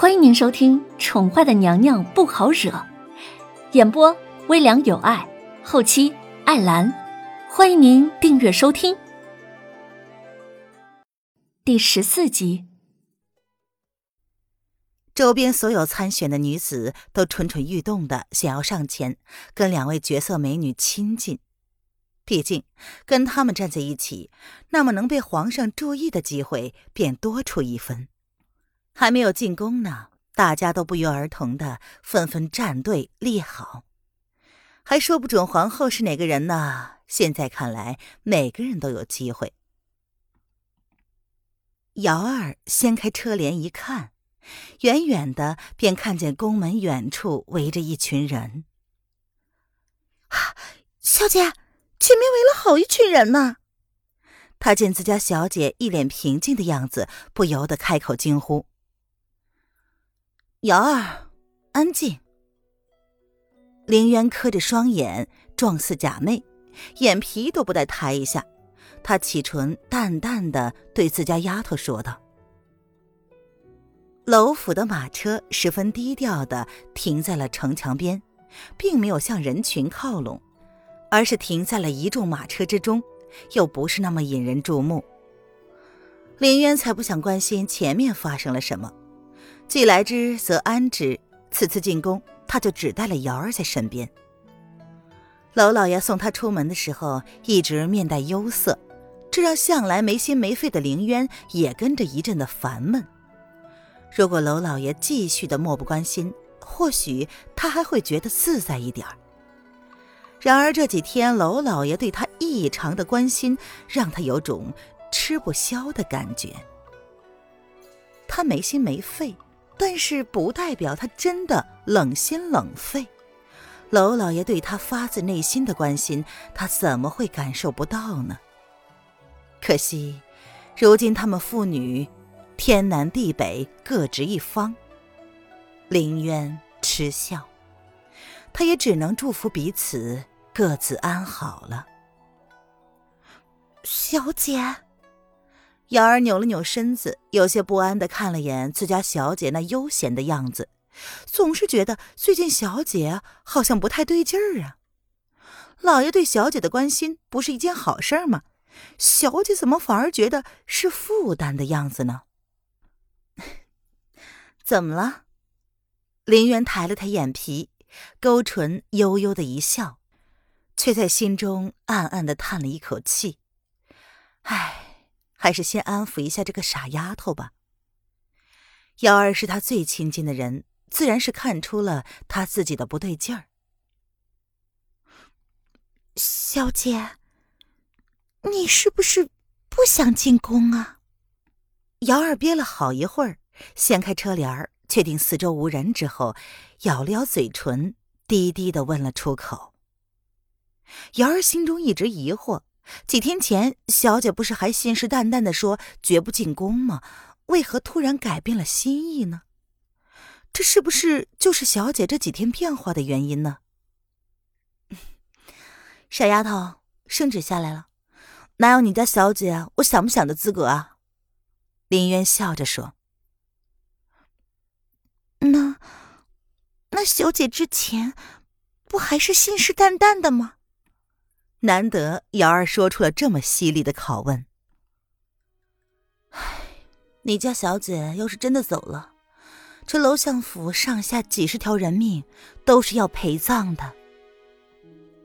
欢迎您收听《宠坏的娘娘不好惹》，演播微凉有爱，后期艾兰。欢迎您订阅收听。第十四集，周边所有参选的女子都蠢蠢欲动的想要上前跟两位绝色美女亲近，毕竟跟他们站在一起，那么能被皇上注意的机会便多出一分。还没有进宫呢，大家都不约而同的纷纷站队立好，还说不准皇后是哪个人呢。现在看来，每个人都有机会。姚二掀开车帘一看，远远的便看见宫门远处围着一群人。啊，小姐，前面围了好一群人呢！他见自家小姐一脸平静的样子，不由得开口惊呼。瑶儿，安静。凌渊磕着双眼，状似假寐，眼皮都不带抬一下。他启唇，淡淡的对自家丫头说道：“楼府的马车十分低调的停在了城墙边，并没有向人群靠拢，而是停在了一众马车之中，又不是那么引人注目。凌渊才不想关心前面发生了什么。”既来之则安之。此次进宫，他就只带了瑶儿在身边。娄老爷送他出门的时候，一直面带忧色，这让向来没心没肺的凌渊也跟着一阵的烦闷。如果娄老爷继续的漠不关心，或许他还会觉得自在一点儿。然而这几天娄老爷对他异常的关心，让他有种吃不消的感觉。他没心没肺。但是不代表他真的冷心冷肺。娄老爷对他发自内心的关心，他怎么会感受不到呢？可惜，如今他们父女天南地北各执一方。林渊嗤笑，他也只能祝福彼此各自安好了。小姐。瑶儿扭了扭身子，有些不安的看了眼自家小姐那悠闲的样子，总是觉得最近小姐好像不太对劲儿啊。老爷对小姐的关心不是一件好事吗？小姐怎么反而觉得是负担的样子呢？怎么了？林渊抬了抬眼皮，勾唇悠悠的一笑，却在心中暗暗的叹了一口气。唉。还是先安抚一下这个傻丫头吧。瑶儿是他最亲近的人，自然是看出了他自己的不对劲儿。小姐，你是不是不想进宫啊？瑶儿憋了好一会儿，掀开车帘儿，确定四周无人之后，咬了咬嘴唇，低低的问了出口。瑶儿心中一直疑惑。几天前，小姐不是还信誓旦旦的说绝不进宫吗？为何突然改变了心意呢？这是不是就是小姐这几天变化的原因呢？傻丫头，圣旨下来了，哪有你家小姐我想不想的资格啊？林渊笑着说：“那，那小姐之前不还是信誓旦旦的吗？”难得瑶儿说出了这么犀利的拷问。唉，你家小姐要是真的走了，这楼相府上下几十条人命都是要陪葬的。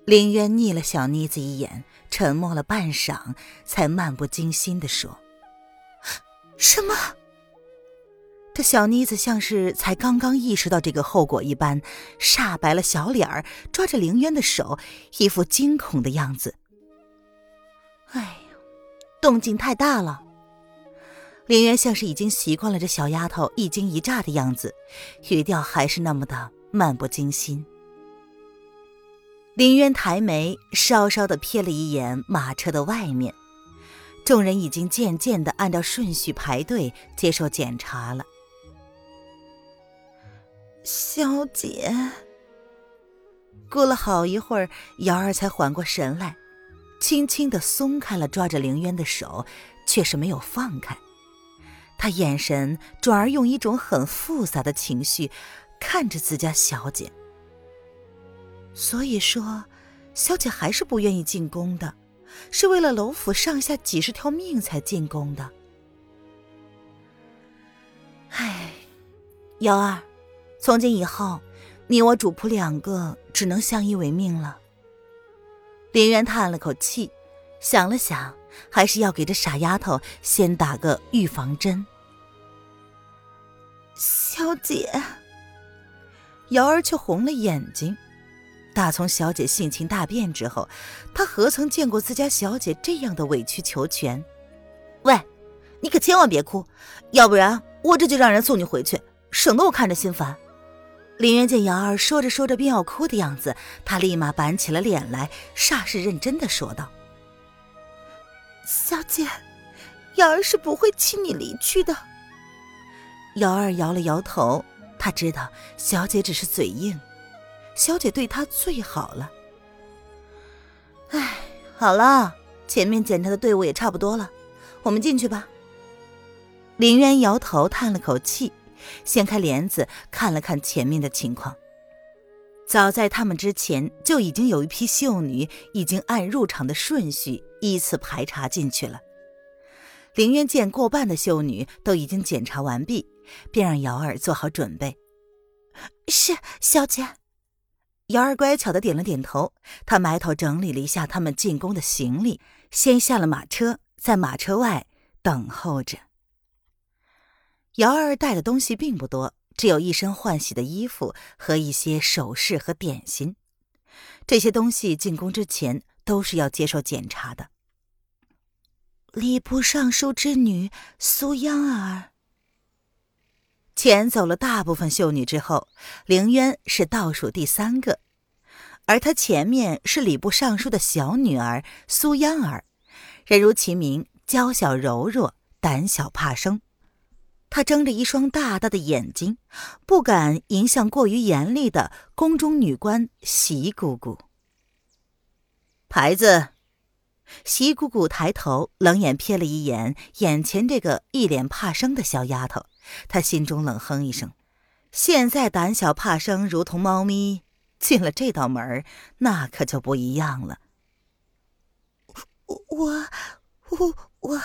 林渊睨了小妮子一眼，沉默了半晌，才漫不经心的说：“ 什么？”这小妮子像是才刚刚意识到这个后果一般，煞白了小脸儿，抓着凌渊的手，一副惊恐的样子。哎呀，动静太大了！凌渊像是已经习惯了这小丫头一惊一乍的样子，语调还是那么的漫不经心。凌渊抬眉，稍稍的瞥了一眼马车的外面，众人已经渐渐的按照顺序排队接受检查了。小姐，过了好一会儿，瑶儿才缓过神来，轻轻的松开了抓着凌渊的手，却是没有放开。他眼神转而用一种很复杂的情绪看着自家小姐。所以说，小姐还是不愿意进宫的，是为了楼府上下几十条命才进宫的。唉，瑶儿，从今以后，你我主仆两个只能相依为命了。林渊叹了口气，想了想，还是要给这傻丫头先打个预防针。小姐，瑶儿却红了眼睛。打从小姐性情大变之后，她何曾见过自家小姐这样的委曲求全？喂，你可千万别哭，要不然我这就让人送你回去，省得我看着心烦。林渊见瑶儿说着说着便要哭的样子，他立马板起了脸来，煞是认真的说道：“小姐，瑶儿是不会轻你离去的。”瑶儿摇了摇头，他知道小姐只是嘴硬。小姐对他最好了。哎，好了，前面检查的队伍也差不多了，我们进去吧。林渊摇头叹了口气，掀开帘子看了看前面的情况。早在他们之前，就已经有一批秀女已经按入场的顺序依次排查进去了。林渊见过半的秀女都已经检查完毕，便让瑶儿做好准备。是，小姐。瑶儿乖巧的点了点头，她埋头整理了一下他们进宫的行李，先下了马车，在马车外等候着。瑶儿带的东西并不多，只有一身换洗的衣服和一些首饰和点心。这些东西进宫之前都是要接受检查的。礼部尚书之女苏央儿。遣走了大部分秀女之后，凌渊是倒数第三个，而他前面是礼部尚书的小女儿苏央儿，人如其名，娇小柔弱，胆小怕生。她睁着一双大大的眼睛，不敢迎向过于严厉的宫中女官席姑姑。牌子，席姑姑抬头冷眼瞥了一眼眼前这个一脸怕生的小丫头。她心中冷哼一声，现在胆小怕生如同猫咪，进了这道门那可就不一样了。我我我我，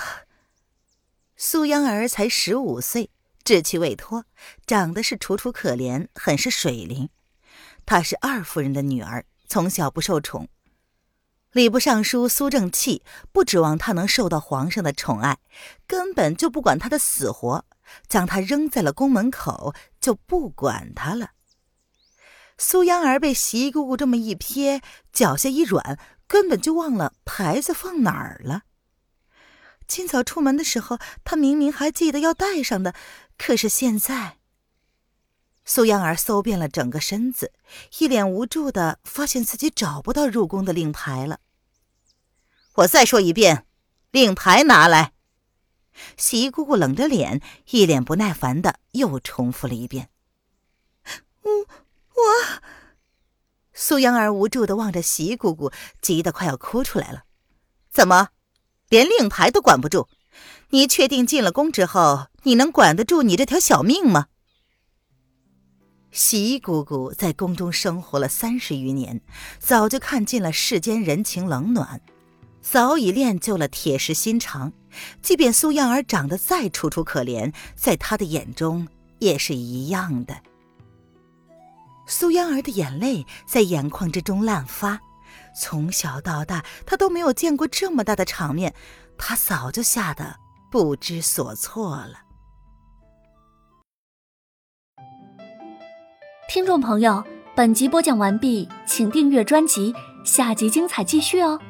苏央儿才十五岁，稚气未脱，长得是楚楚可怜，很是水灵。她是二夫人的女儿，从小不受宠。礼部尚书苏正气不指望她能受到皇上的宠爱，根本就不管她的死活。将他扔在了宫门口，就不管他了。苏央儿被席姑姑这么一瞥，脚下一软，根本就忘了牌子放哪儿了。今早出门的时候，他明明还记得要带上的，可是现在，苏央儿搜遍了整个身子，一脸无助的发现自己找不到入宫的令牌了。我再说一遍，令牌拿来。席姑姑冷着脸，一脸不耐烦的又重复了一遍：“我我。”苏央儿无助的望着席姑姑，急得快要哭出来了。怎么，连令牌都管不住？你确定进了宫之后，你能管得住你这条小命吗？席姑姑在宫中生活了三十余年，早就看尽了世间人情冷暖。早已练就了铁石心肠，即便苏样儿长得再楚楚可怜，在他的眼中也是一样的。苏样儿的眼泪在眼眶之中滥发，从小到大，他都没有见过这么大的场面，他早就吓得不知所措了。听众朋友，本集播讲完毕，请订阅专辑，下集精彩继续哦。